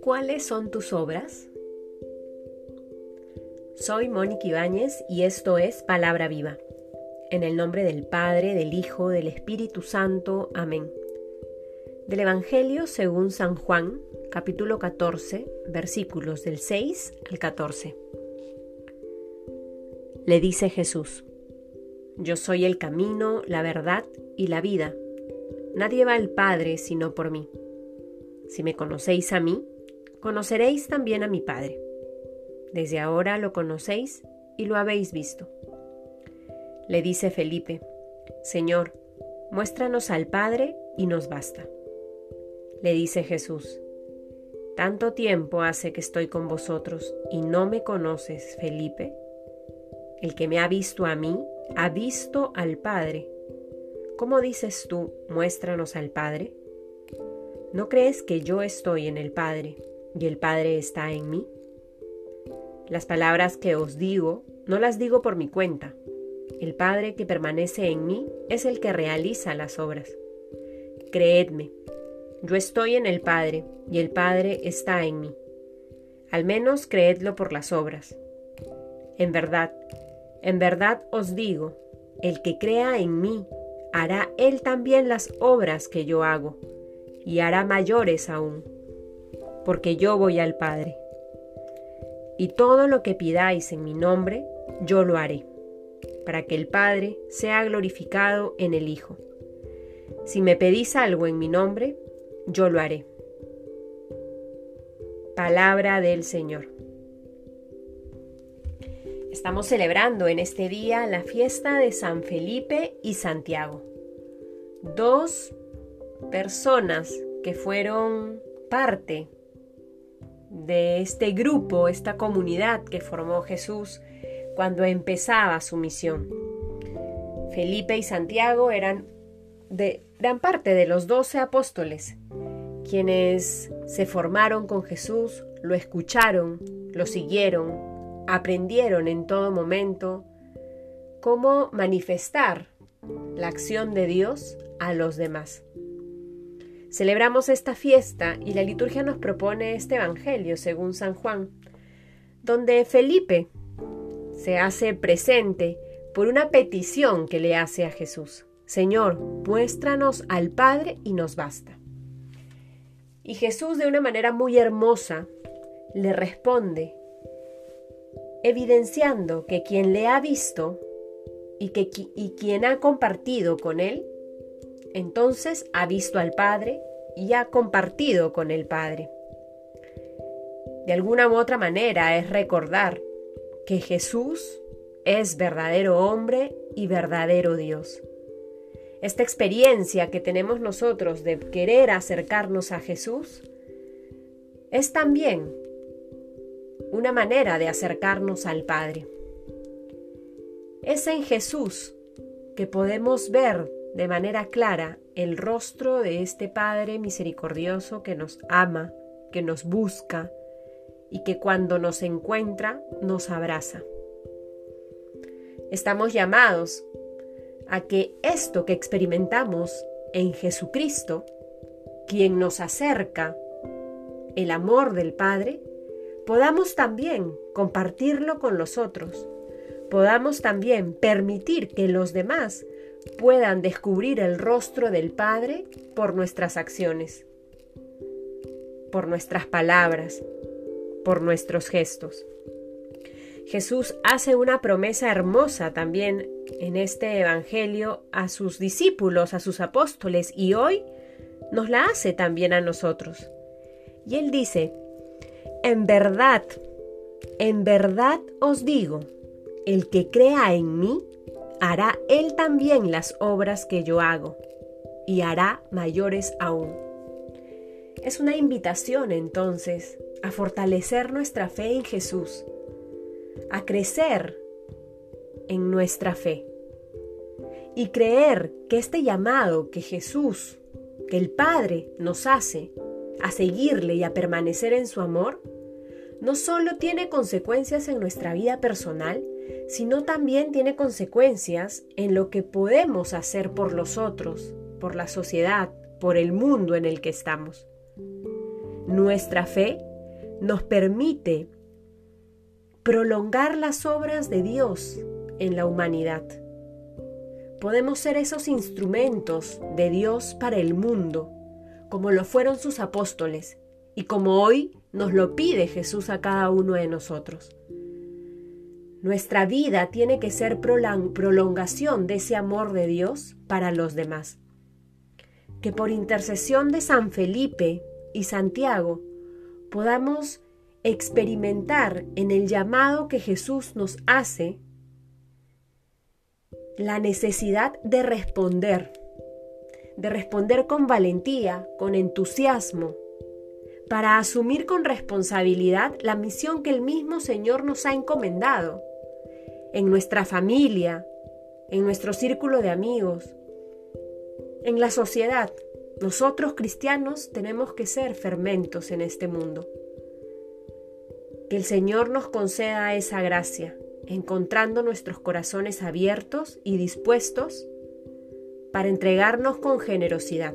¿Cuáles son tus obras? Soy Mónica Ibáñez y esto es Palabra Viva. En el nombre del Padre, del Hijo, del Espíritu Santo. Amén. Del Evangelio según San Juan, capítulo 14, versículos del 6 al 14. Le dice Jesús, Yo soy el camino, la verdad y la vida. Nadie va al Padre sino por mí. Si me conocéis a mí, conoceréis también a mi Padre. Desde ahora lo conocéis y lo habéis visto. Le dice Felipe, Señor, muéstranos al Padre y nos basta. Le dice Jesús, Tanto tiempo hace que estoy con vosotros y no me conoces, Felipe. El que me ha visto a mí, ha visto al Padre. ¿Cómo dices tú, muéstranos al Padre? ¿No crees que yo estoy en el Padre y el Padre está en mí? Las palabras que os digo no las digo por mi cuenta. El Padre que permanece en mí es el que realiza las obras. Creedme, yo estoy en el Padre y el Padre está en mí. Al menos creedlo por las obras. En verdad, en verdad os digo, el que crea en mí, hará él también las obras que yo hago, y hará mayores aún porque yo voy al Padre. Y todo lo que pidáis en mi nombre, yo lo haré, para que el Padre sea glorificado en el Hijo. Si me pedís algo en mi nombre, yo lo haré. Palabra del Señor. Estamos celebrando en este día la fiesta de San Felipe y Santiago, dos personas que fueron parte de este grupo, esta comunidad que formó Jesús cuando empezaba su misión. Felipe y Santiago eran de gran parte de los doce apóstoles, quienes se formaron con Jesús, lo escucharon, lo siguieron, aprendieron en todo momento cómo manifestar la acción de Dios a los demás. Celebramos esta fiesta y la liturgia nos propone este Evangelio según San Juan, donde Felipe se hace presente por una petición que le hace a Jesús. Señor, muéstranos al Padre y nos basta. Y Jesús de una manera muy hermosa le responde, evidenciando que quien le ha visto y, que, y quien ha compartido con él entonces ha visto al Padre y ha compartido con el Padre. De alguna u otra manera es recordar que Jesús es verdadero hombre y verdadero Dios. Esta experiencia que tenemos nosotros de querer acercarnos a Jesús es también una manera de acercarnos al Padre. Es en Jesús que podemos ver de manera clara el rostro de este Padre misericordioso que nos ama, que nos busca y que cuando nos encuentra nos abraza. Estamos llamados a que esto que experimentamos en Jesucristo, quien nos acerca el amor del Padre, podamos también compartirlo con los otros, podamos también permitir que los demás puedan descubrir el rostro del Padre por nuestras acciones, por nuestras palabras, por nuestros gestos. Jesús hace una promesa hermosa también en este Evangelio a sus discípulos, a sus apóstoles, y hoy nos la hace también a nosotros. Y él dice, en verdad, en verdad os digo, el que crea en mí, hará él también las obras que yo hago, y hará mayores aún. Es una invitación entonces a fortalecer nuestra fe en Jesús, a crecer en nuestra fe y creer que este llamado que Jesús, que el Padre nos hace a seguirle y a permanecer en su amor, no solo tiene consecuencias en nuestra vida personal, sino también tiene consecuencias en lo que podemos hacer por los otros, por la sociedad, por el mundo en el que estamos. Nuestra fe nos permite prolongar las obras de Dios en la humanidad. Podemos ser esos instrumentos de Dios para el mundo, como lo fueron sus apóstoles y como hoy nos lo pide Jesús a cada uno de nosotros. Nuestra vida tiene que ser prolongación de ese amor de Dios para los demás. Que por intercesión de San Felipe y Santiago podamos experimentar en el llamado que Jesús nos hace la necesidad de responder, de responder con valentía, con entusiasmo, para asumir con responsabilidad la misión que el mismo Señor nos ha encomendado, en nuestra familia, en nuestro círculo de amigos, en la sociedad. Nosotros cristianos tenemos que ser fermentos en este mundo. Que el Señor nos conceda esa gracia, encontrando nuestros corazones abiertos y dispuestos para entregarnos con generosidad.